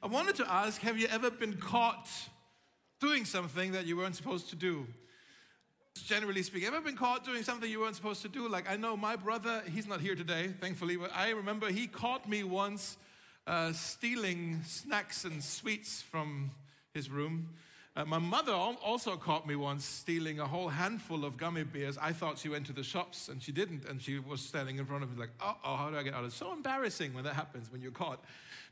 I wanted to ask have you ever been caught doing something that you weren't supposed to do? Generally speaking, ever been caught doing something you weren't supposed to do? Like, I know my brother, he's not here today, thankfully, but I remember he caught me once uh, stealing snacks and sweets from his room. Uh, my mother also caught me once stealing a whole handful of gummy bears. I thought she went to the shops and she didn't, and she was standing in front of me like, oh, oh how do I get out? It's so embarrassing when that happens, when you're caught.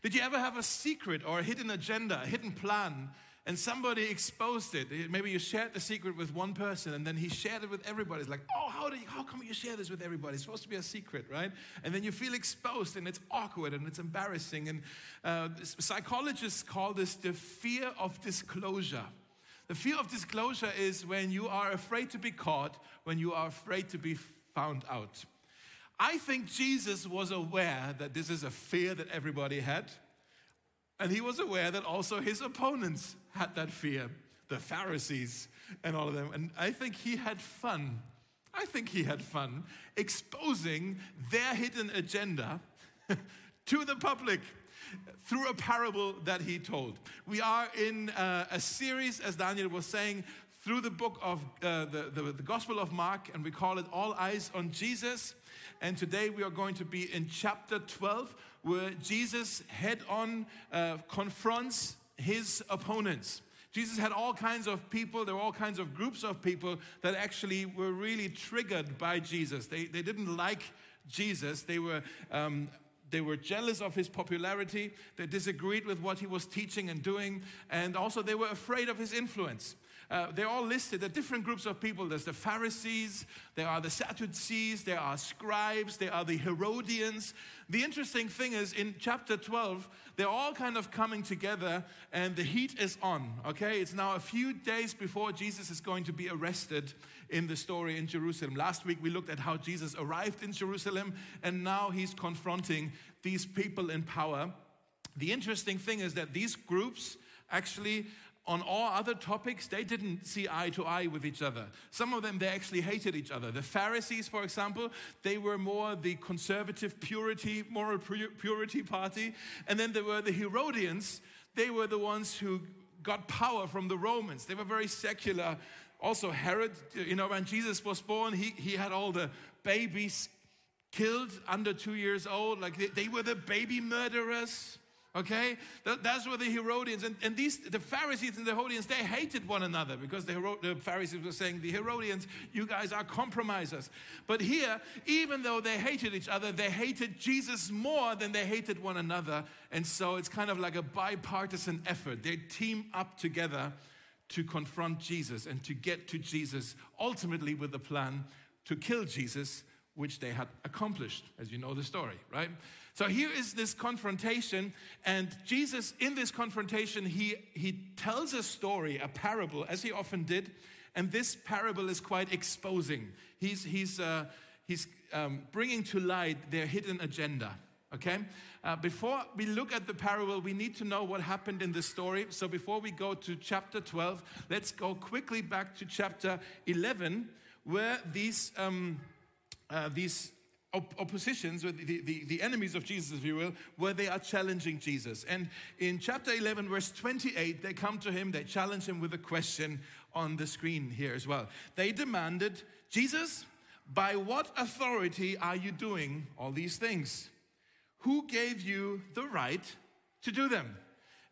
Did you ever have a secret or a hidden agenda, a hidden plan and somebody exposed it. Maybe you shared the secret with one person and then he shared it with everybody. It's like, oh, how, do you, how come you share this with everybody? It's supposed to be a secret, right? And then you feel exposed and it's awkward and it's embarrassing. And uh, psychologists call this the fear of disclosure. The fear of disclosure is when you are afraid to be caught, when you are afraid to be found out. I think Jesus was aware that this is a fear that everybody had. And he was aware that also his opponents had that fear, the Pharisees and all of them. And I think he had fun. I think he had fun exposing their hidden agenda to the public through a parable that he told. We are in uh, a series, as Daniel was saying, through the book of uh, the, the, the Gospel of Mark, and we call it All Eyes on Jesus. And today we are going to be in chapter 12, where Jesus head on uh, confronts his opponents. Jesus had all kinds of people, there were all kinds of groups of people that actually were really triggered by Jesus. They, they didn't like Jesus, they were. Um, they were jealous of his popularity. They disagreed with what he was teaching and doing. And also, they were afraid of his influence. Uh, they're all listed. There are different groups of people. There's the Pharisees, there are the Sadducees, there are scribes, there are the Herodians. The interesting thing is in chapter 12, they're all kind of coming together and the heat is on, okay? It's now a few days before Jesus is going to be arrested in the story in Jerusalem. Last week we looked at how Jesus arrived in Jerusalem and now he's confronting these people in power. The interesting thing is that these groups actually on all other topics, they didn't see eye to eye with each other. Some of them, they actually hated each other. The Pharisees, for example, they were more the conservative purity, moral purity party. And then there were the Herodians, they were the ones who got power from the Romans. They were very secular. Also, Herod, you know, when Jesus was born, he, he had all the babies killed under two years old. Like they, they were the baby murderers. Okay, that, that's where the Herodians and, and these the Pharisees and the Herodians they hated one another because the, Hero, the Pharisees were saying the Herodians, you guys are compromisers. But here, even though they hated each other, they hated Jesus more than they hated one another, and so it's kind of like a bipartisan effort. They team up together to confront Jesus and to get to Jesus, ultimately with the plan to kill Jesus, which they had accomplished, as you know the story, right? So here is this confrontation, and Jesus, in this confrontation, he, he tells a story, a parable, as he often did, and this parable is quite exposing. He's, he's, uh, he's um, bringing to light their hidden agenda. Okay? Uh, before we look at the parable, we need to know what happened in the story. So before we go to chapter 12, let's go quickly back to chapter 11, where these, um, uh, these op- oppositions, the, the, the enemies of Jesus, if you will, where they are challenging Jesus. And in chapter 11, verse 28, they come to him, they challenge him with a question on the screen here as well. They demanded, Jesus, by what authority are you doing all these things? Who gave you the right to do them?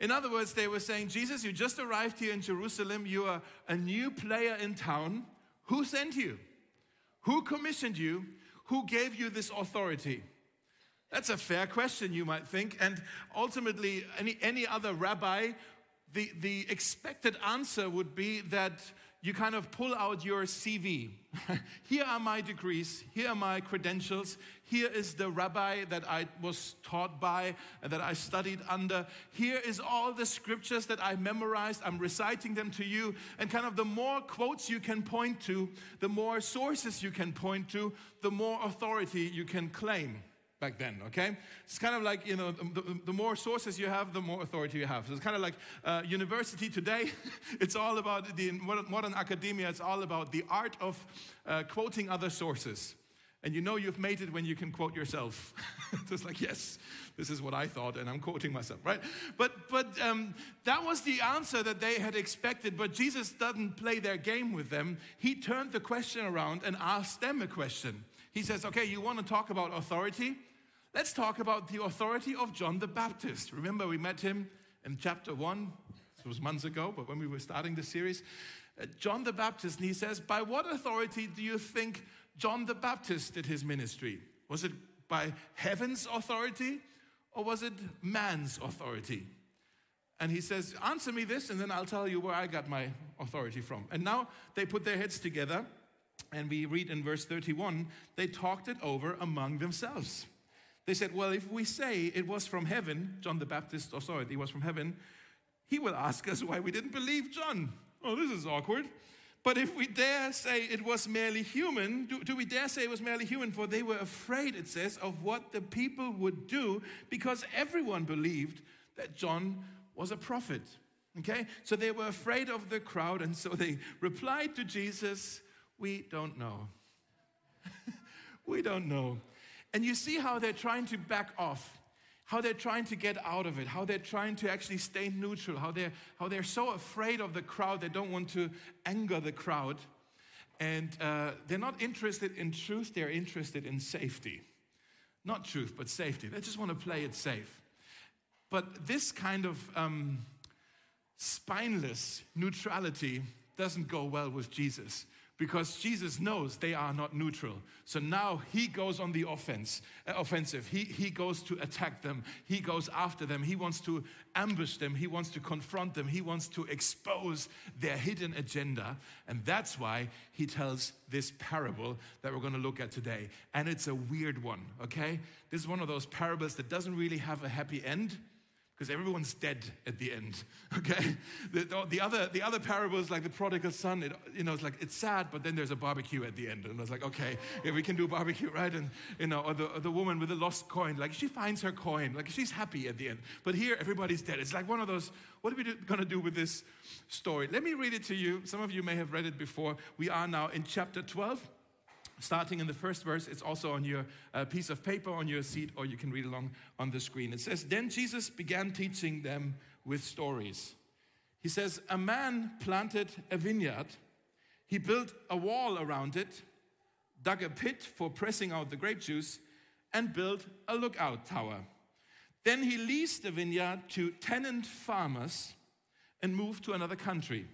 In other words, they were saying, Jesus, you just arrived here in Jerusalem. You are a new player in town. Who sent you? Who commissioned you? Who gave you this authority? That's a fair question, you might think. And ultimately, any, any other rabbi, the, the expected answer would be that you kind of pull out your CV. here are my degrees, here are my credentials, here is the rabbi that I was taught by and that I studied under. Here is all the scriptures that I memorized. I'm reciting them to you. And kind of the more quotes you can point to, the more sources you can point to, the more authority you can claim back then, okay? It's kind of like, you know, the, the, more sources you have, the more authority you have. So it's kind of like uh, university today. it's all about the modern, academia, it's all about the art of uh, quoting other sources. And you know you've made it when you can quote yourself. Just like, yes, this is what I thought, and I'm quoting myself, right? But but um, that was the answer that they had expected. But Jesus doesn't play their game with them. He turned the question around and asked them a question. He says, "Okay, you want to talk about authority? Let's talk about the authority of John the Baptist. Remember, we met him in chapter one. It was months ago, but when we were starting the series, uh, John the Baptist, and he says, "By what authority do you think?" John the Baptist did his ministry? Was it by heaven's authority or was it man's authority? And he says, Answer me this, and then I'll tell you where I got my authority from. And now they put their heads together, and we read in verse 31 they talked it over among themselves. They said, Well, if we say it was from heaven, John the Baptist's oh, authority was from heaven, he will ask us why we didn't believe John. Oh, this is awkward. But if we dare say it was merely human, do, do, we dare say it was merely human? For they were afraid, it says, of what the people would do because everyone believed that John was a prophet. Okay? So they were afraid of the crowd, and so they replied to Jesus, We don't know. we don't know. And you see how they're trying to back off how they're trying to get out of it, how they're trying to actually stay neutral, how they're, how they're so afraid of the crowd, they don't want to anger the crowd. And uh, they're not interested in truth, they're interested in safety. Not truth, but safety. They just want to play it safe. But this kind of um, spineless neutrality doesn't go well with Jesus because Jesus knows they are not neutral. So now he goes on the offense, uh, offensive. He, he goes to attack them. He goes after them. He wants to ambush them. He wants to confront them. He wants to expose their hidden agenda. And that's why he tells this parable that we're going to look at today. And it's a weird one, okay? This is one of those parables that doesn't really have a happy end because everyone's dead at the end okay? The, the, other the other parables like the prodigal son it, you know it's like it's sad but then there's a barbecue at the end and i was like okay yeah, we can do barbecue right? And you know or the, or the woman with the lost coin like she finds her coin like she's happy at the end. But here everybody's dead. It's like one of those what are we going to do with this story? Let me read it to you. Some of you may have read it before. We are now in chapter 12 starting in the first verse. It's also on your uh, piece of paper on your seat, or you can read along on the screen. It says, Then Jesus began teaching them with stories. He says, A man planted a vineyard, he built a wall around it, dug a pit for pressing out the grape juice, and built a lookout tower. Then he leased the vineyard to tenant farmers and moved to another country.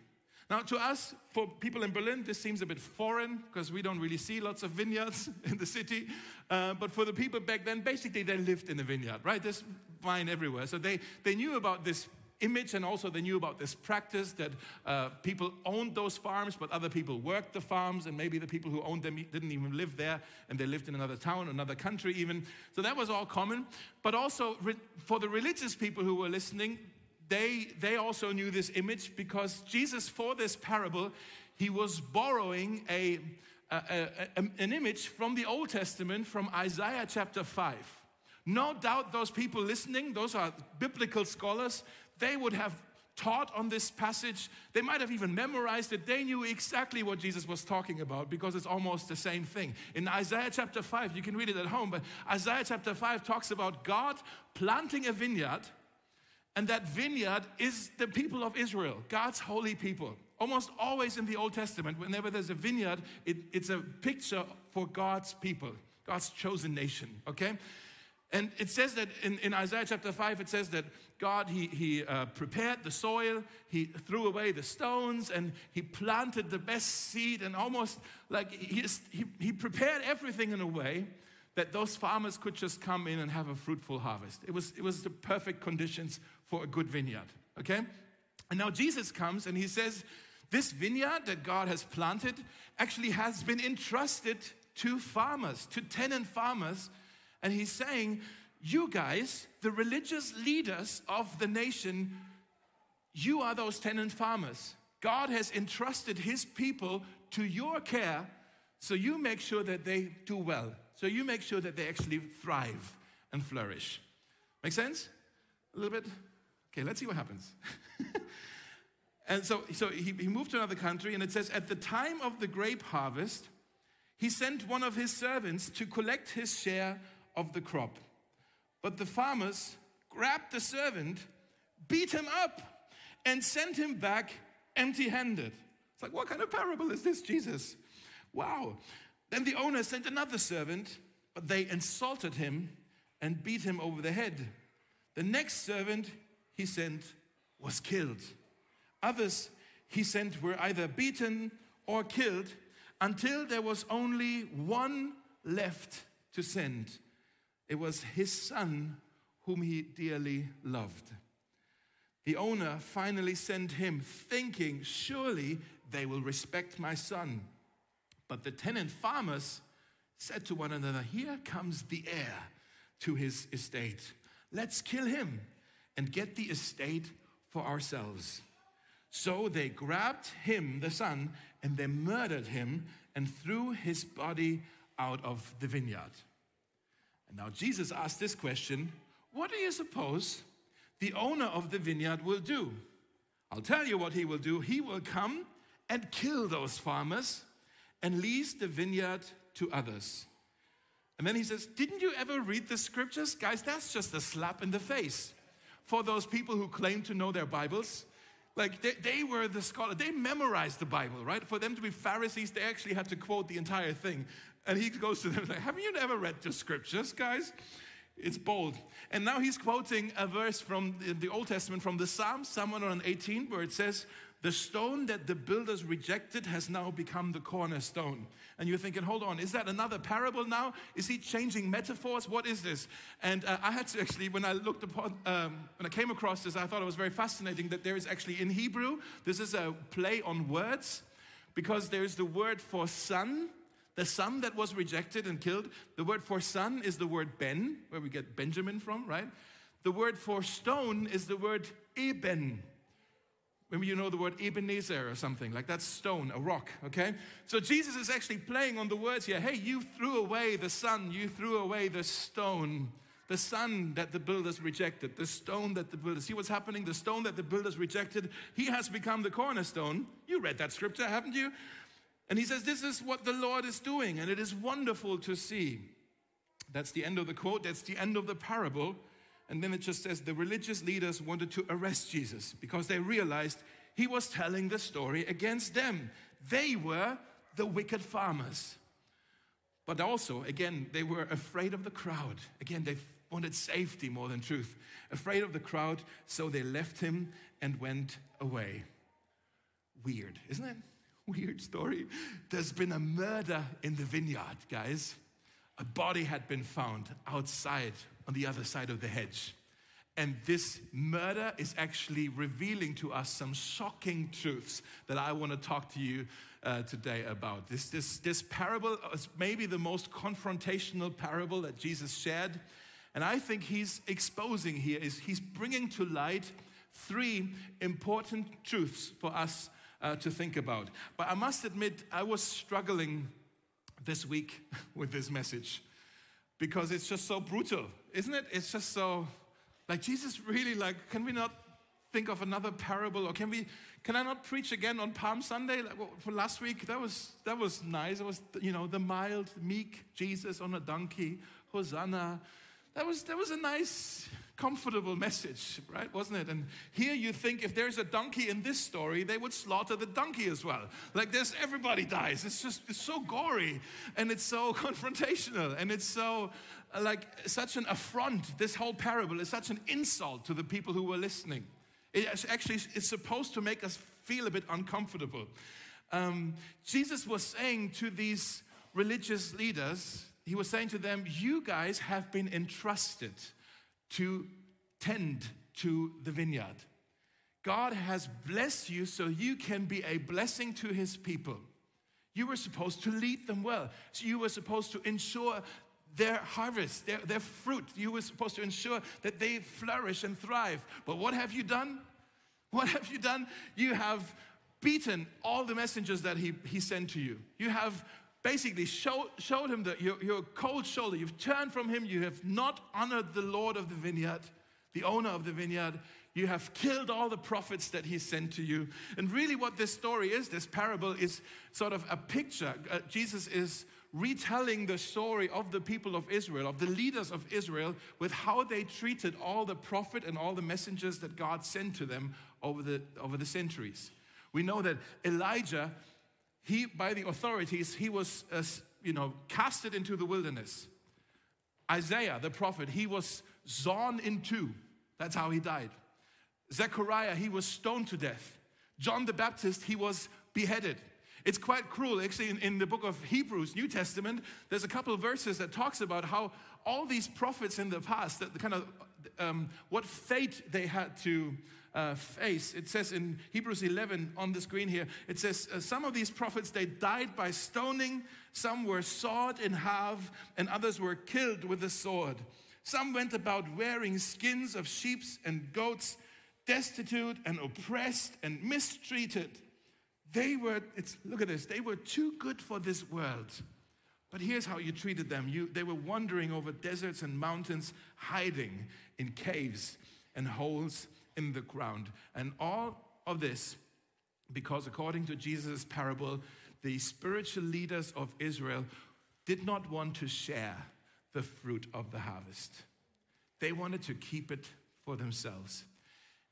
Now, to us, for people in Berlin, this seems a bit foreign because we don't really see lots of vineyards in the city. Uh, but for the people back then, basically they lived in a vineyard, right? There's vine everywhere. So they, they knew about this image and also they knew about this practice that uh, people owned those farms, but other people worked the farms, and maybe the people who owned them didn't even live there and they lived in another town, another country, even. So that was all common. But also for the religious people who were listening, they, they also knew this image because Jesus, for this parable, he was borrowing a, a, a, an image from the Old Testament, from Isaiah chapter 5. No doubt those people listening, those are biblical scholars, they would have taught on this passage. They might have even memorized it. They knew exactly what Jesus was talking about because it's almost the same thing. In Isaiah chapter 5, you can read it at home, but Isaiah chapter 5 talks about God planting a vineyard and that vineyard is the people of Israel, God's holy people. Almost always in the Old Testament, whenever there's a vineyard, it, it's a picture for God's people, God's chosen nation, okay? And it says that in, in Isaiah chapter 5, it says that God, He, he uh, prepared the soil, He threw away the stones, and He planted the best seed, and almost like He, he, he prepared everything in a way that those farmers could just come in and have a fruitful harvest. It was, it was the perfect conditions for a good vineyard, okay? And now Jesus comes and he says, This vineyard that God has planted actually has been entrusted to farmers, to tenant farmers. And he's saying, You guys, the religious leaders of the nation, you are those tenant farmers. God has entrusted his people to your care, so you make sure that they do well. So you make sure that they actually thrive and flourish. Make sense? A little bit? Okay, let's see what happens. and so, so he, he moved to another country, and it says, At the time of the grape harvest, he sent one of his servants to collect his share of the crop. But the farmers grabbed the servant, beat him up, and sent him back empty handed. It's like, what kind of parable is this, Jesus? Wow. Then the owner sent another servant, but they insulted him and beat him over the head. The next servant he sent was killed. Others he sent were either beaten or killed until there was only one left to send. It was his son whom he dearly loved. The owner finally sent him, thinking, Surely they will respect my son. But the tenant farmers said to one another, Here comes the heir to his estate. Let's kill him and get the estate for ourselves. So they grabbed him, the son, and they murdered him and threw his body out of the vineyard. And now Jesus asked this question What do you suppose the owner of the vineyard will do? I'll tell you what he will do. He will come and kill those farmers and lease the vineyard to others. And then he says, Didn't you ever read the scriptures? Guys, that's just a slap in the face for those people who claim to know their Bibles. Like they, they were the scholar, they memorized the Bible, right? For them to be Pharisees, they actually had to quote the entire thing. And he goes to them like, Haven't you never read the scriptures, guys? It's bold. And now he's quoting a verse from the Old Testament, from the Psalms, Psalm 118, where it says, the stone that the builders rejected has now become the cornerstone. And you're thinking, hold on, is that another parable now? Is he changing metaphors? What is this? And uh, I had to actually, when I looked upon, um, when I came across this, I thought it was very fascinating that there is actually in Hebrew, this is a play on words because there's the word for son, the son that was rejected and killed. The word for son is the word Ben, where we get Benjamin from, right? The word for stone is the word Eben, Maybe you know the word Ebenezer or something, like that stone, a rock, okay? So Jesus is actually playing on the words here. Hey, you threw away the son, you threw away the stone, the son that the builders rejected, the stone that the builders, see what's happening? The stone that the builders rejected, he has become the cornerstone. You read that scripture, haven't you? And he says, This is what the Lord is doing, and it is wonderful to see. That's the end of the quote, that's the end of the parable. And then it just says the religious leaders wanted to arrest Jesus because they realized he was telling the story against them. They were the wicked farmers. But also, again, they were afraid of the crowd. Again, they wanted safety more than truth. Afraid of the crowd, so they left him and went away. Weird, isn't it? Weird story. There's been a murder in the vineyard, guys. A body had been found outside on the other side of the hedge. And this murder is actually revealing to us some shocking truths that I want to talk to you uh, today about. This, this, this parable is maybe the most confrontational parable that Jesus shared. And I think he's exposing here is he's bringing to light three important truths for us uh, to think about. But I must admit, I was struggling this week with this message because it's just so brutal, isn't it? It's just so like Jesus really like can we not think of another parable? Or can we can I not preach again on Palm Sunday? Like for last week that was that was nice. It was you know the mild meek Jesus on a donkey. Hosanna. That was that was a nice comfortable message, right? Wasn't it? And here you think if there's a donkey in this story, they would slaughter the donkey as well. Like this, everybody dies. It's just it's so gory and it's so confrontational and it's so uh, like such an affront. This whole parable is such an insult to the people who were listening. It actually is supposed to make us feel a bit uncomfortable. Um, Jesus was saying to these religious leaders, he was saying to them, You guys have been entrusted to tend to the vineyard. God has blessed you so you can be a blessing to his people. You were supposed to lead them well. So you were supposed to ensure their harvest, their, their fruit. You were supposed to ensure that they flourish and thrive. But what have you done? What have you done? You have beaten all the messengers that he, he sent to you. You have basically show, showed him that you're, you're cold shoulder. You've turned from him. You have not honored the Lord of the vineyard, the owner of the vineyard. You have killed all the prophets that he sent to you. And really, what this story is, this parable, is sort of a picture. Uh, Jesus is retelling the story of the people of Israel, of the leaders of Israel, with how they treated all the prophet and all the messengers that God sent to them over the, over the centuries. We know that Elijah, he, by the authorities, he was, uh, you know, casted into the wilderness. Isaiah, the prophet, he was sawn in two. That's how he died. Zechariah, he was stoned to death. John the Baptist, he was beheaded. It's quite cruel. Actually, in, in, the book of Hebrews, New Testament, there's a couple of verses that talks about how all these prophets in the past, that the kind of um, what fate they had to uh, face. It says in Hebrews 11 on the screen here, it says, uh, Some of these prophets, they died by stoning, some were sawed in half, and others were killed with the sword. Some went about wearing skins of sheep and goats, destitute and oppressed and mistreated. They were, it's, look at this, they were too good for this world. But here's how you treated them. You, they were wandering over deserts and mountains, hiding in caves and holes in the ground. And all of this because, according to Jesus' parable, the spiritual leaders of Israel did not want to share the fruit of the harvest. They wanted to keep it for themselves.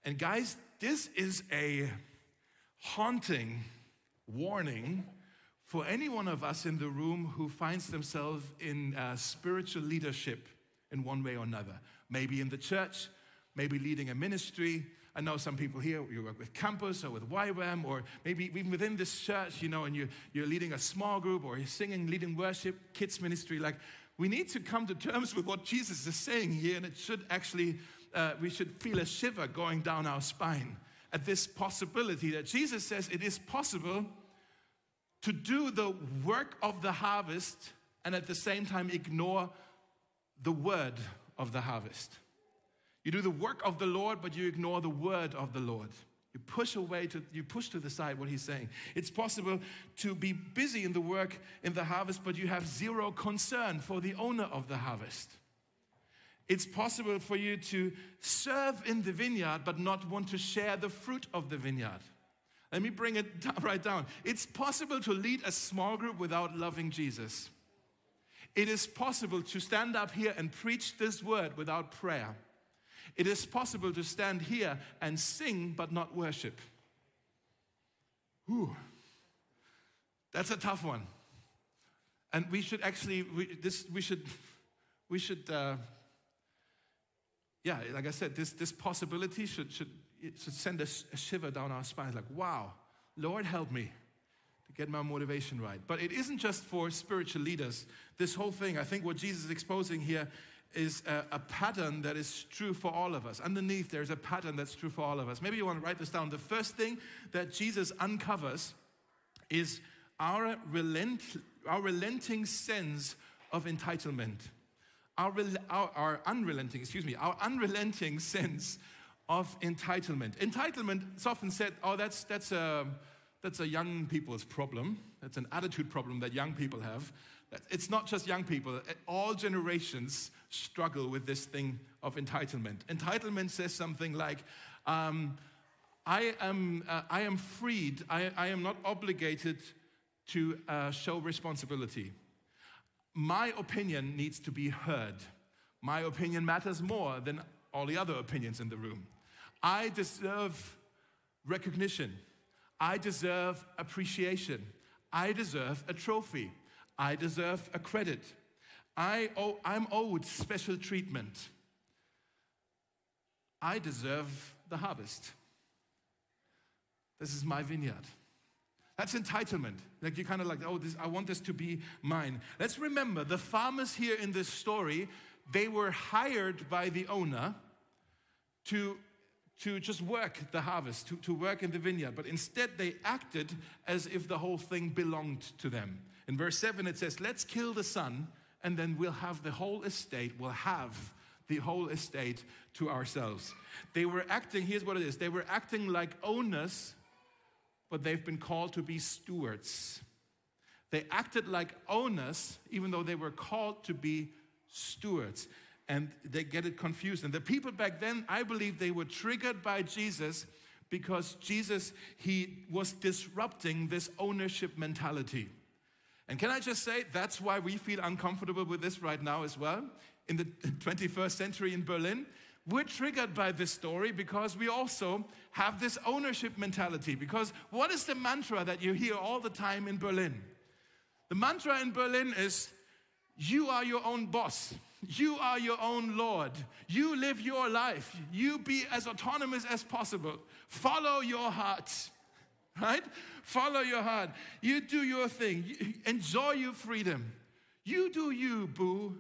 And, guys, this is a haunting warning for any one of us in the room who finds themselves in uh, spiritual leadership in one way or another. Maybe in the church, maybe leading a ministry. I know some people here, you work with campus or with YWAM, or maybe even within this church, you know, and you, you're leading a small group or you're singing, leading worship, kids ministry. Like, we need to come to terms with what Jesus is saying here, and it should actually, uh, we should feel a shiver going down our spine at this possibility that Jesus says it is possible to do the work of the harvest and at the same time ignore the word of the harvest. You do the work of the Lord, but you ignore the word of the Lord. You push away to you push to the side what he's saying. It's possible to be busy in the work in the harvest, but you have zero concern for the owner of the harvest. It's possible for you to serve in the vineyard, but not want to share the fruit of the vineyard. Let me bring it right down. It's possible to lead a small group without loving Jesus. It is possible to stand up here and preach this word without prayer. It is possible to stand here and sing but not worship. Ooh, that's a tough one. And we should actually, we, this, we should, we should, uh, yeah, like I said, this, this possibility should, should, should send a, a shiver down our spines like, wow, Lord, help me to get my motivation right. But it isn't just for spiritual leaders. This whole thing, I think what Jesus is exposing here is a, a, pattern that is true for all of us. Underneath, there's a pattern that's true for all of us. Maybe you want to write this down. The first thing that Jesus uncovers is our, relent, our relenting sense of entitlement. Our, our, our unrelenting, excuse me, our unrelenting sense of entitlement. Entitlement is often said, oh, that's, that's, a, that's a young people's problem. That's an attitude problem that young people have. It's not just young people, all generations struggle with this thing of entitlement. Entitlement says something like, um, I, am, uh, I am freed, I, I, am not obligated to uh, show responsibility. My opinion needs to be heard. My opinion matters more than all the other opinions in the room. I deserve recognition. I deserve appreciation. I deserve a trophy. I deserve a credit. I owe, I'm owed special treatment. I deserve the harvest. This is my vineyard. That's entitlement. Like you're kind of like, oh, this, I want this to be mine. Let's remember the farmers here in this story, they were hired by the owner to, to just work the harvest, to, to work in the vineyard. But instead, they acted as if the whole thing belonged to them. In verse 7, it says, Let's kill the son, and then we'll have the whole estate, we'll have the whole estate to ourselves. They were acting, here's what it is they were acting like owners, but they've been called to be stewards. They acted like owners, even though they were called to be stewards. And they get it confused. And the people back then, I believe they were triggered by Jesus because Jesus, he was disrupting this ownership mentality. And can I just say, that's why we feel uncomfortable with this right now as well. In the 21st century in Berlin, we're triggered by this story because we also have this ownership mentality. Because what is the mantra that you hear all the time in Berlin? The mantra in Berlin is you are your own boss. You are your own Lord. You live your life. You be as autonomous as possible. Follow your heart. Right? Follow your heart. You do your thing. You enjoy your freedom. You do you, boo.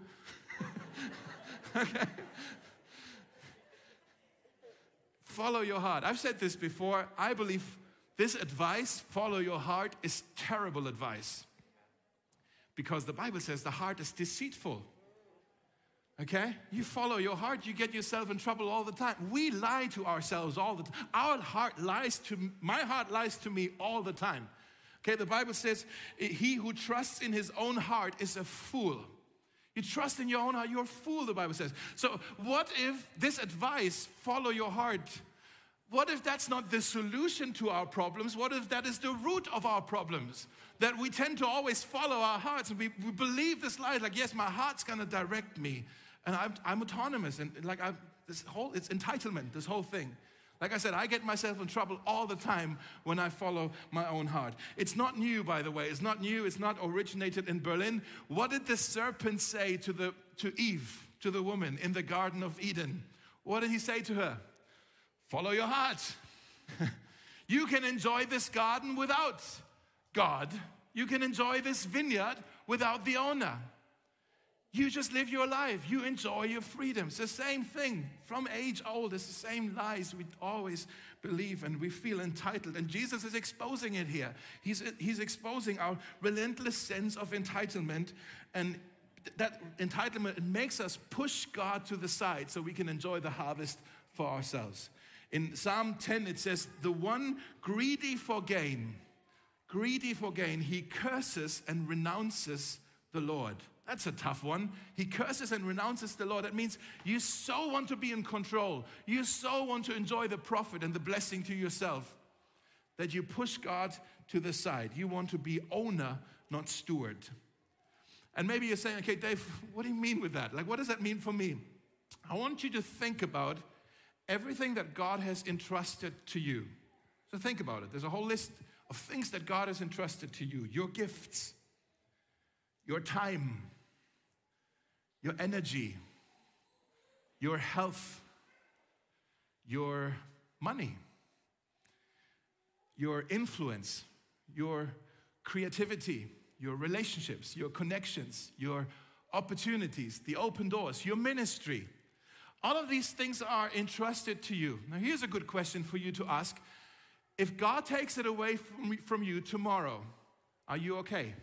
okay? Follow your heart. I've said this before. I believe this advice, follow your heart, is terrible advice. Because the Bible says the heart is deceitful. Okay? You follow your heart, you get yourself in trouble all the time. We lie to ourselves all the time. Our heart lies to my heart lies to me all the time. Okay, the Bible says he who trusts in his own heart is a fool. You trust in your own heart, you're a fool, the Bible says. So, what if this advice, follow your heart, what if that's not the solution to our problems? What if that is the root of our problems? That we tend to always follow our hearts and we, we believe this lie, like, yes, my heart's gonna direct me. And I'm, I'm autonomous. And like, I, this whole, it's entitlement, this whole thing. Like I said, I get myself in trouble all the time when I follow my own heart. It's not new, by the way. It's not new. It's not originated in Berlin. What did the serpent say to, the, to Eve, to the woman in the Garden of Eden? What did he say to her? Follow your heart. you can enjoy this garden without God. You can enjoy this vineyard without the owner. You just live your life. You enjoy your freedom. It's the same thing from age old. It's the same lies we always believe and we feel entitled. And Jesus is exposing it here. He's, he's exposing our relentless sense of entitlement. And that entitlement it makes us push God to the side so we can enjoy the harvest for ourselves. In Psalm 10, it says, The one greedy for gain, greedy for gain, he curses and renounces the Lord. That's a tough one. He curses and renounces the Lord. That means you so want to be in control. You so want to enjoy the profit and the blessing to yourself that you push God to the side. You want to be owner, not steward. And maybe you're saying, okay, Dave, what do you mean with that? Like, what does that mean for me? I want you to think about everything that God has entrusted to you. So think about it. There's a whole list of things that God has entrusted to you your gifts, your time, your energy, your health, your money, your influence, your creativity, your relationships, your connections, your opportunities, the open doors, your ministry all of these things are entrusted to you. Now, here's a good question for you to ask If God takes it away from, from you tomorrow, are you okay?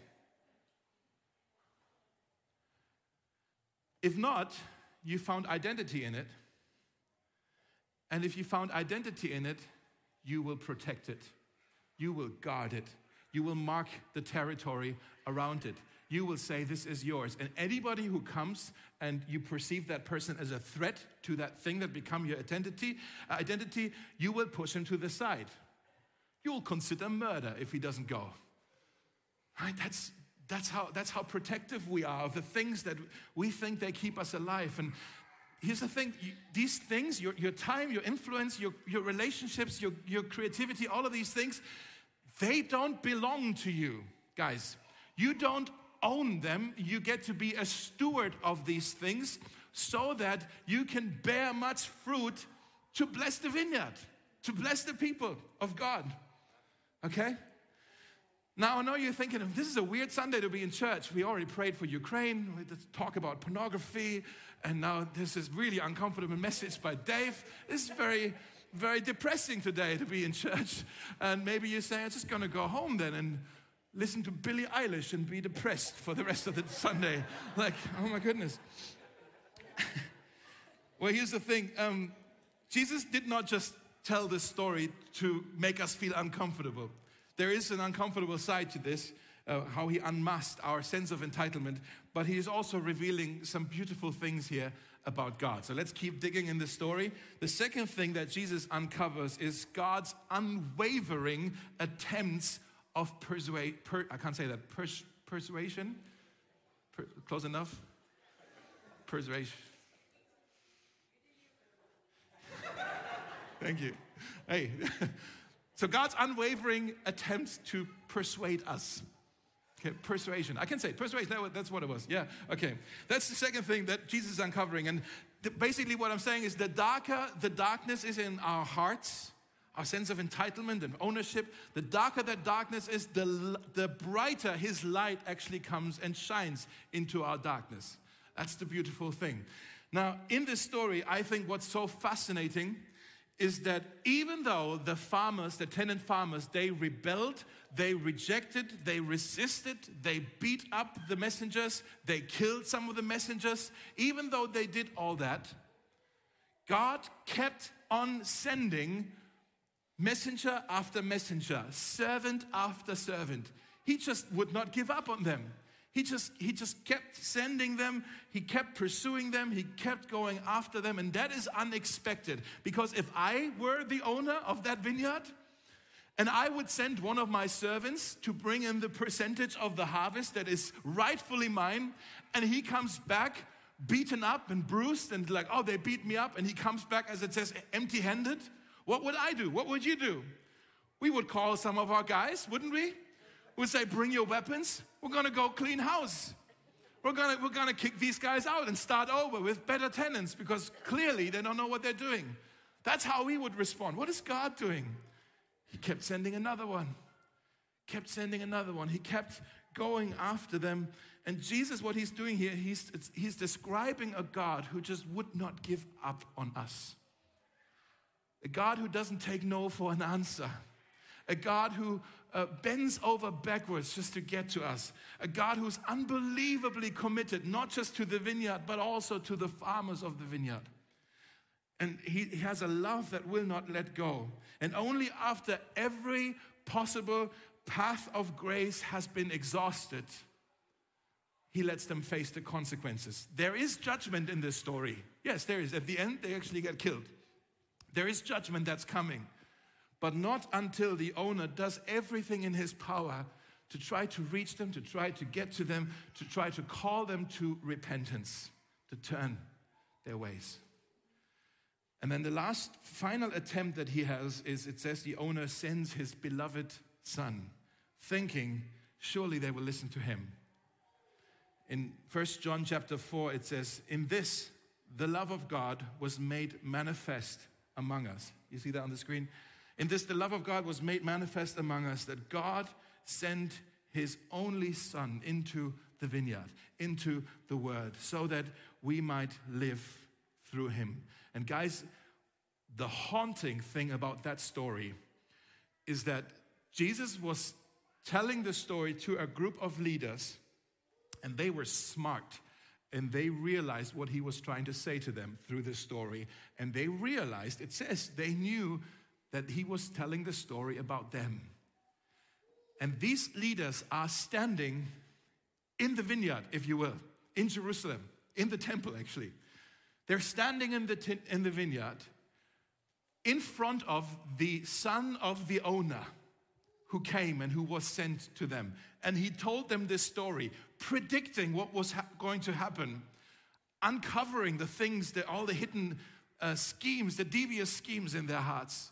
If not, you found identity in it. And if you found identity in it, you will protect it. You will guard it. You will mark the territory around it you will say, This is yours. And anybody who comes and you perceive that person as a threat to that thing that become your identity, uh, identity, you will push him to the side. You will consider murder if he doesn't go. Right? That's that's how that's how protective we are of the things that we think they keep us alive. And here's the thing you, these things, your, your time, your influence, your, your relationships, your, your creativity, all of these things, they don't belong to you, guys. You don't own them, you get to be a steward of these things so that you can bear much fruit to bless the vineyard, to bless the people of God. Okay? Now, I know you're thinking, this is a weird Sunday to be in church. We already prayed for Ukraine, we just talk about pornography, and now this is really uncomfortable message by Dave. This is very, very depressing today to be in church. And maybe you say, I'm just gonna go home then and listen to Billie Eilish and be depressed for the rest of the Sunday. Like, oh my goodness. well, here's the thing um, Jesus did not just tell this story to make us feel uncomfortable. There is an uncomfortable side to this, uh, how he unmasked our sense of entitlement, but he is also revealing some beautiful things here about God. So let's keep digging in the story. The second thing that Jesus uncovers is God's unwavering attempts of persuade, per, I can't say that, pers, persuasion? Per, close enough? Persuasion. Thank you. Hey, so God's unwavering attempts to persuade us. Okay, persuasion. I can say persuasion. that's what it was. Yeah. Okay. That's the second thing that Jesus is uncovering. And basically, what I'm saying is the darker the darkness is in our hearts, our sense of entitlement and ownership, the darker that darkness is, the, the brighter his light actually comes and shines into our darkness. That's the beautiful thing. Now, in this story, I think what's so fascinating is that even though the farmers, the tenant farmers, they rebelled, they rejected, they resisted, they beat up the messengers, they killed some of the messengers, even though they did all that, God kept on sending messenger after messenger, servant after servant. He just would not give up on them. He just, he just kept sending them, he kept pursuing them, he kept going after them, and that is unexpected. Because if I were the owner of that vineyard, and I would send one of my servants to bring in the percentage of the harvest that is rightfully mine, and he comes back beaten up and bruised and like, oh, they beat me up, and he comes back, as it says, empty handed, what would I do? What would you do? We would call some of our guys, wouldn't we? We'd say, bring your weapons, we're gonna go clean house. We're gonna, we're gonna kick these guys out and start over with better tenants because clearly they don't know what they're doing. That's how we would respond. What is God doing? He kept sending another one, kept sending another one. He kept going after them. And Jesus, what he's doing here, he's, he's describing a God who just would not give up on us. A God who doesn't take no for an answer. A God who uh, bends over backwards just to get to us. A God who's unbelievably committed, not just to the vineyard, but also to the farmers of the vineyard. And he, he has a love that will not let go. And only after every possible path of grace has been exhausted, he lets them face the consequences. There is judgment in this story. Yes, there is. At the end, they actually get killed. There is judgment that's coming but not until the owner does everything in his power to try to reach them, to try to get to them, to try to call them to repentance, to turn their ways. And then the last final attempt that he has is it says the owner sends his beloved son, thinking, surely they will listen to him. In 1 John chapter 4, it says, In this, the love of God was made manifest among us. You see that on the screen? In this, the love of God was made manifest among us that God sent his only Son into the vineyard, into the Word, so that we might live through him. And, guys, the haunting thing about that story is that Jesus was telling the story to a group of leaders, and they were smart and they realized what he was trying to say to them through this story. And they realized, it says, they knew that he was telling the story about them. And these leaders are standing in the vineyard, if you will, in Jerusalem, in the temple actually. They're standing in the, t- in the vineyard in front of the son of the owner who came and who was sent to them. And he told them this story, predicting what was ha- going to happen, uncovering the things, that all the hidden uh, schemes, the devious schemes in their hearts.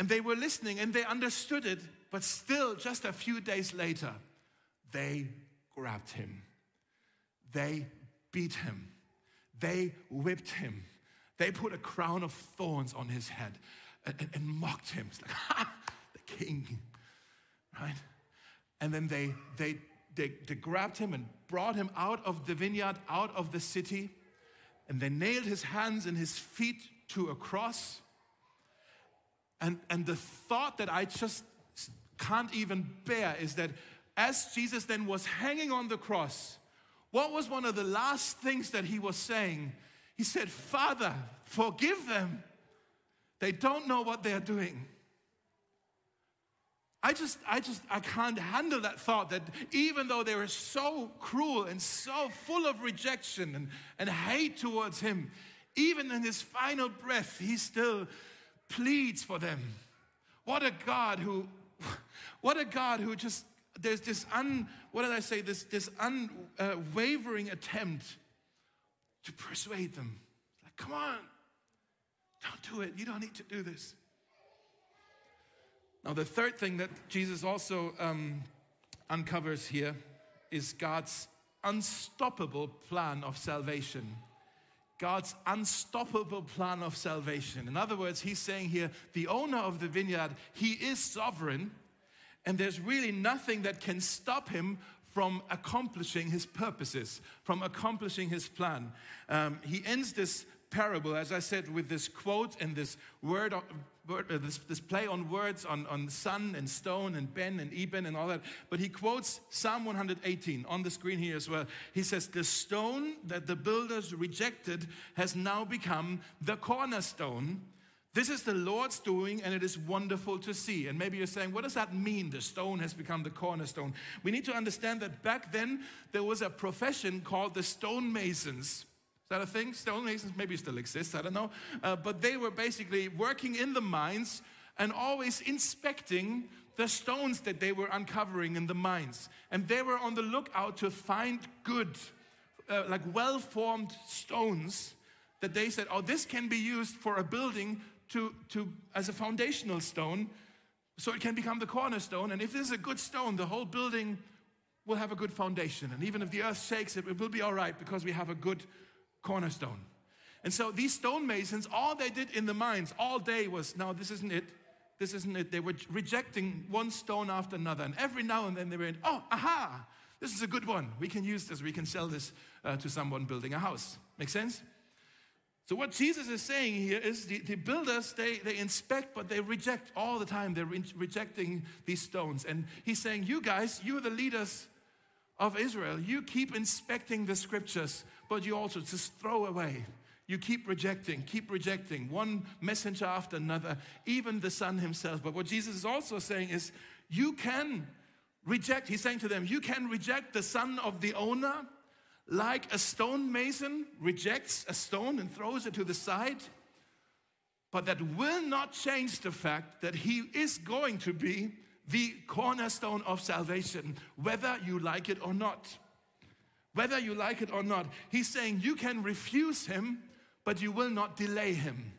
And they were listening and they understood it, but still, just a few days later, they grabbed him. They beat him. They whipped him. They put a crown of thorns on his head and, and, and mocked him. It's like, ha, the king, right? And then they, they, they, they grabbed him and brought him out of the vineyard, out of the city, and they nailed his hands and his feet to a cross and, and the thought that I just can't even bear is that as Jesus then was hanging on the cross, what was one of the last things that he was saying? He said, Father, forgive them. They don't know what they're doing. I just, I just, I can't handle that thought that even though they were so cruel and so full of rejection and, and hate towards him, even in his final breath, he still pleads for them. What a God who, what a God who just there's this un, what did I say, this, this unwavering attempt to persuade them. Like, come on, don't do it. You don't need to do this. Now, the third thing that Jesus also um, uncovers here is God's unstoppable plan of salvation. God's unstoppable plan of salvation. In other words, he's saying here, the owner of the vineyard, he is sovereign, and there's really nothing that can stop him from accomplishing his purposes, from accomplishing his plan. Um, he ends this parable, as I said, with this quote and this word, word uh, this, this, play on words on, on son and stone and ben and eben and all that. But he quotes Psalm 118 on the screen here as well. He says, The stone that the builders rejected has now become the cornerstone. This is the Lord's doing, and it is wonderful to see. And maybe you're saying, what does that mean? The stone has become the cornerstone. We need to understand that back then there was a profession called the stonemasons that a thing? Stonemasons maybe still exists, I don't know. Uh, but they were basically working in the mines and always inspecting the stones that they were uncovering in the mines. And they were on the lookout to find good, uh, like well formed stones that they said, oh, this can be used for a building to, to, as a foundational stone so it can become the cornerstone. And if this is a good stone, the whole building will have a good foundation. And even if the earth shakes it, it will be all right because we have a good cornerstone. And so these stonemasons, all they did in the mines all day was, no, this isn't it. This isn't it. They were rejecting one stone after another. And every now and then they went, oh, aha, this is a good one. We can use this. We can sell this uh, to someone building a house. Make sense? So what Jesus is saying here is the, the builders, they, they inspect, but they reject all the time. They're re- rejecting these stones. And he's saying, you guys, you're the leaders of Israel. You keep inspecting the scriptures, but you also just throw away. You keep rejecting, keep rejecting one messenger after another, even the Son himself. But what Jesus is also saying is, you can reject, he's saying to them, you can reject the son of the owner like a stonemason rejects a stone and throws it to the side. But that will not change the fact that he is going to be the cornerstone of salvation, whether you like it or not. Whether you like it or not. He's saying you can refuse him, but you will not delay him.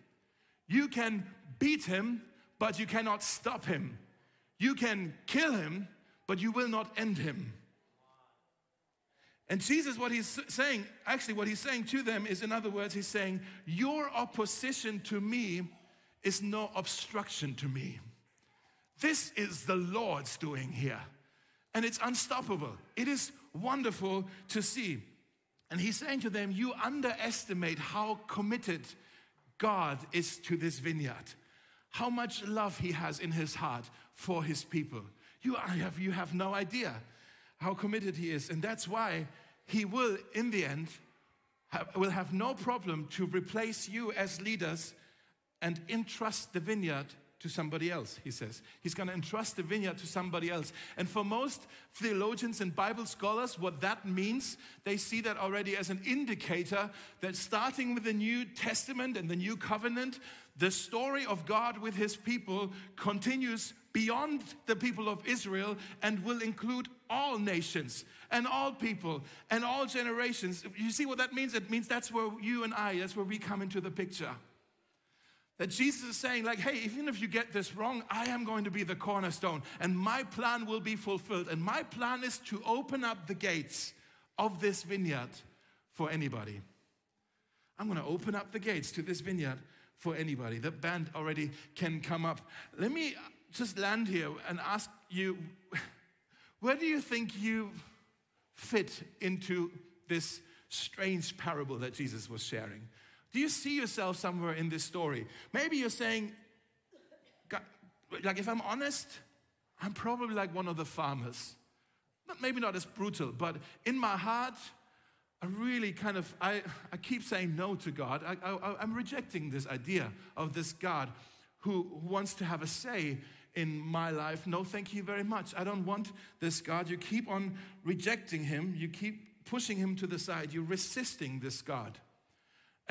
You can beat him, but you cannot stop him. You can kill him, but you will not end him. And Jesus, what he's saying, actually, what he's saying to them is, in other words, he's saying, Your opposition to me is no obstruction to me. This is the Lord's doing here. And it's unstoppable. It is wonderful to see. And he's saying to them, You underestimate how committed God is to this vineyard, how much love he has in his heart for his people. You have, you have no idea how committed he is. And that's why he will, in the end, have, will have no problem to replace you as leaders and entrust the vineyard to somebody else, he says. He's going to entrust the vineyard to somebody else. And for most theologians and Bible scholars, what that means, they see that already as an indicator that starting with the New Testament and the New Covenant, the story of God with his people continues beyond the people of Israel and will include all nations and all people and all generations. You see what that means? It means that's where you and I, that's where we come into the picture. That Jesus is saying, like, hey, even if you get this wrong, I am going to be the cornerstone and my plan will be fulfilled. And my plan is to open up the gates of this vineyard for anybody. I'm going to open up the gates to this vineyard for anybody. The band already can come up. Let me just land here and ask you where do you think you fit into this strange parable that Jesus was sharing? Do you see yourself somewhere in this story? Maybe you're saying, like, if I'm honest, I'm probably like one of the farmers. Not, maybe not as brutal, but in my heart, I really kind of, I, I keep saying no to God. I, I, I'm rejecting this idea of this God who wants to have a say in my life. No, thank you very much. I don't want this God. You keep on rejecting him, you keep pushing him to the side, you're resisting this God.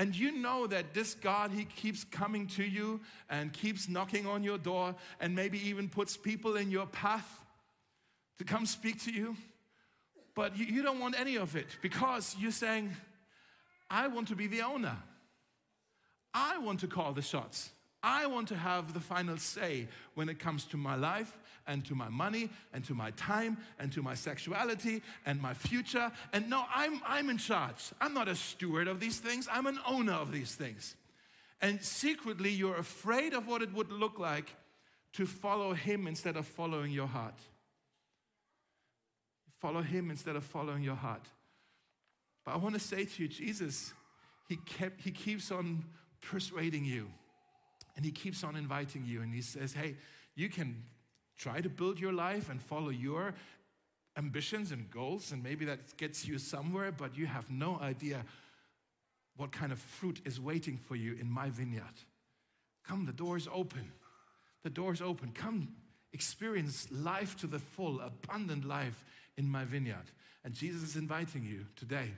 And you know that this God, He keeps coming to you and keeps knocking on your door and maybe even puts people in your path to come speak to you, but you, you don't want any of it because you're saying, I want to be the owner. I want to call the shots. I want to have the final say when it comes to my life and to my money and to my time and to my sexuality and my future. And no, I'm, I'm in charge. I'm not a steward of these things, I'm an owner of these things. And secretly, you're afraid of what it would look like to follow Him instead of following your heart. Follow Him instead of following your heart. But I want to say to you, Jesus, He, kept, he keeps on persuading you and He keeps on inviting you. And He says, Hey, you can try to build your life and follow your ambitions and goals, and maybe that gets you somewhere, but you have no idea what kind of fruit is waiting for you in my vineyard. Come, the door is open. The door is open. Come, experience life to the full, abundant life in my vineyard. And Jesus is inviting you today.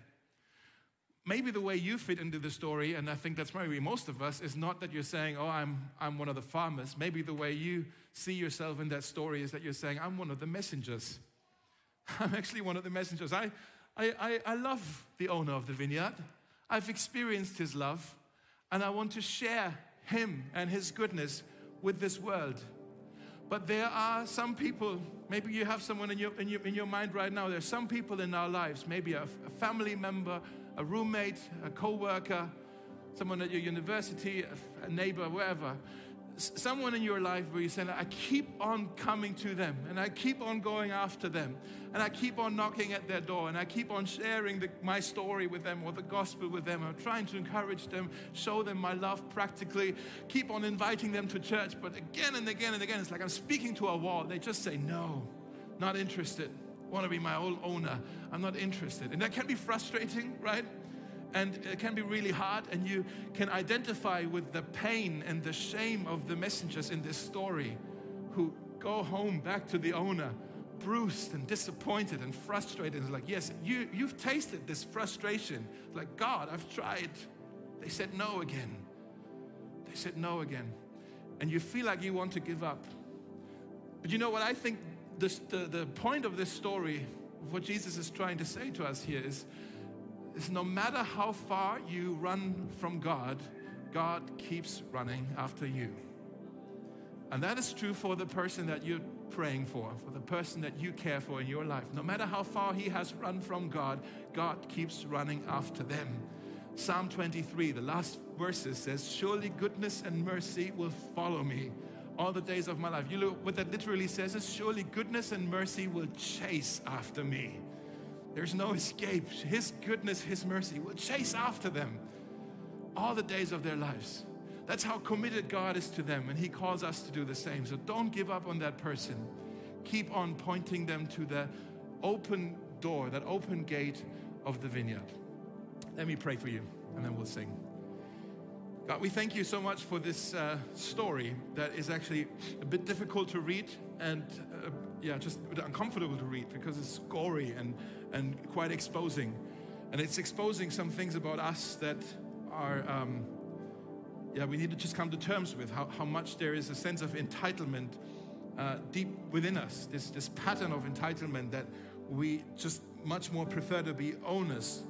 Maybe the way you fit into the story, and I think that's maybe most of us, is not that you're saying, Oh, I'm, I'm one of the farmers. Maybe the way you see yourself in that story is that you're saying, I'm one of the messengers. I'm actually one of the messengers. I, I, I, I love the owner of the vineyard. I've experienced his love, and I want to share him and his goodness with this world. But there are some people, maybe you have someone in your, in your, in your mind right now, there's some people in our lives, maybe a, a family member, a roommate, a co worker, someone at your university, a neighbor, wherever, someone in your life where you say, I keep on coming to them and I keep on going after them and I keep on knocking at their door and I keep on sharing the, my story with them or the gospel with them. I'm trying to encourage them, show them my love practically, keep on inviting them to church. But again and again and again, it's like I'm speaking to a wall. They just say, No, not interested. Want to be my old owner. I'm not interested. And that can be frustrating, right? and it can be really hard and you can identify with the pain and the shame of the messengers in this story who go home back to the owner bruised and disappointed and frustrated it's like yes you, you've tasted this frustration like god i've tried they said no again they said no again and you feel like you want to give up but you know what i think this, the, the point of this story what jesus is trying to say to us here is is no matter how far you run from God, God keeps running after you. And that is true for the person that you're praying for, for the person that you care for in your life. No matter how far he has run from God, God keeps running after them. Psalm 23, the last verses says, Surely goodness and mercy will follow me all the days of my life. You look what that literally says is surely goodness and mercy will chase after me. There's no escape. His goodness, His mercy will chase after them all the days of their lives. That's how committed God is to them, and He calls us to do the same. So don't give up on that person. Keep on pointing them to the open door, that open gate of the vineyard. Let me pray for you, and then we'll sing. God, we thank you so much for this uh, story that is actually a bit difficult to read and, uh, yeah, just uncomfortable to read because it's gory and and quite exposing. And it's exposing some things about us that are, um, yeah, we need to just come to terms with how, how much there is a sense of entitlement uh, deep within us, this, this pattern of entitlement that we just much more prefer to be owners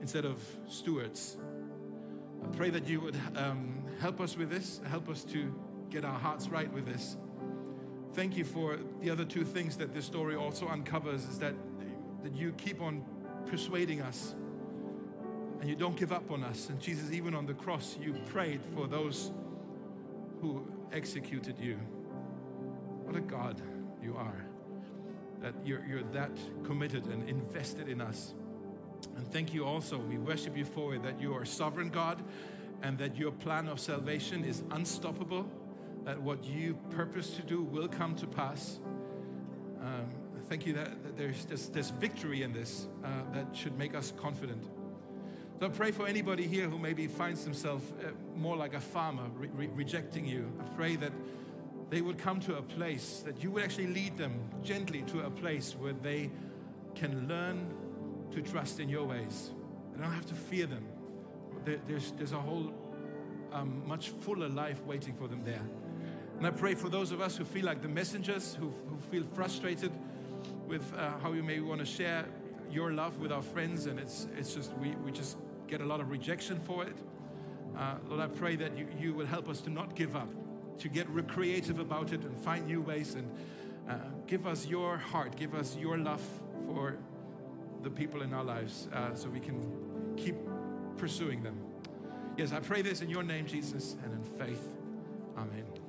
instead of stewards. I pray that you would um, help us with this, help us to get our hearts right with this. Thank you for the other two things that this story also uncovers is that that you keep on persuading us and you don't give up on us. And Jesus, even on the cross, you prayed for those who executed you. What a God you are. That you're, you're that committed and invested in us. And thank you also, we worship you for it, that you are sovereign God and that your plan of salvation is unstoppable, that what you purpose to do will come to pass. Um, thank you that, that there's this, this, victory in this uh, that should make us confident. So I pray for anybody here who maybe finds themselves uh, more like a farmer re- re- rejecting you. I pray that they would come to a place that you would actually lead them gently to a place where they can learn to trust in your ways. They don't have to fear them. There, there's, there's a whole um, much fuller life waiting for them there. And I pray for those of us who feel like the messengers, who, who feel frustrated, with uh, how we may want to share your love with our friends, and it's, it's just, we, we just get a lot of rejection for it. Uh, Lord, I pray that you, you will help us to not give up, to get re- creative about it and find new ways and uh, give us your heart, give us your love for the people in our lives uh, so we can keep pursuing them. Yes, I pray this in your name, Jesus, and in faith. Amen.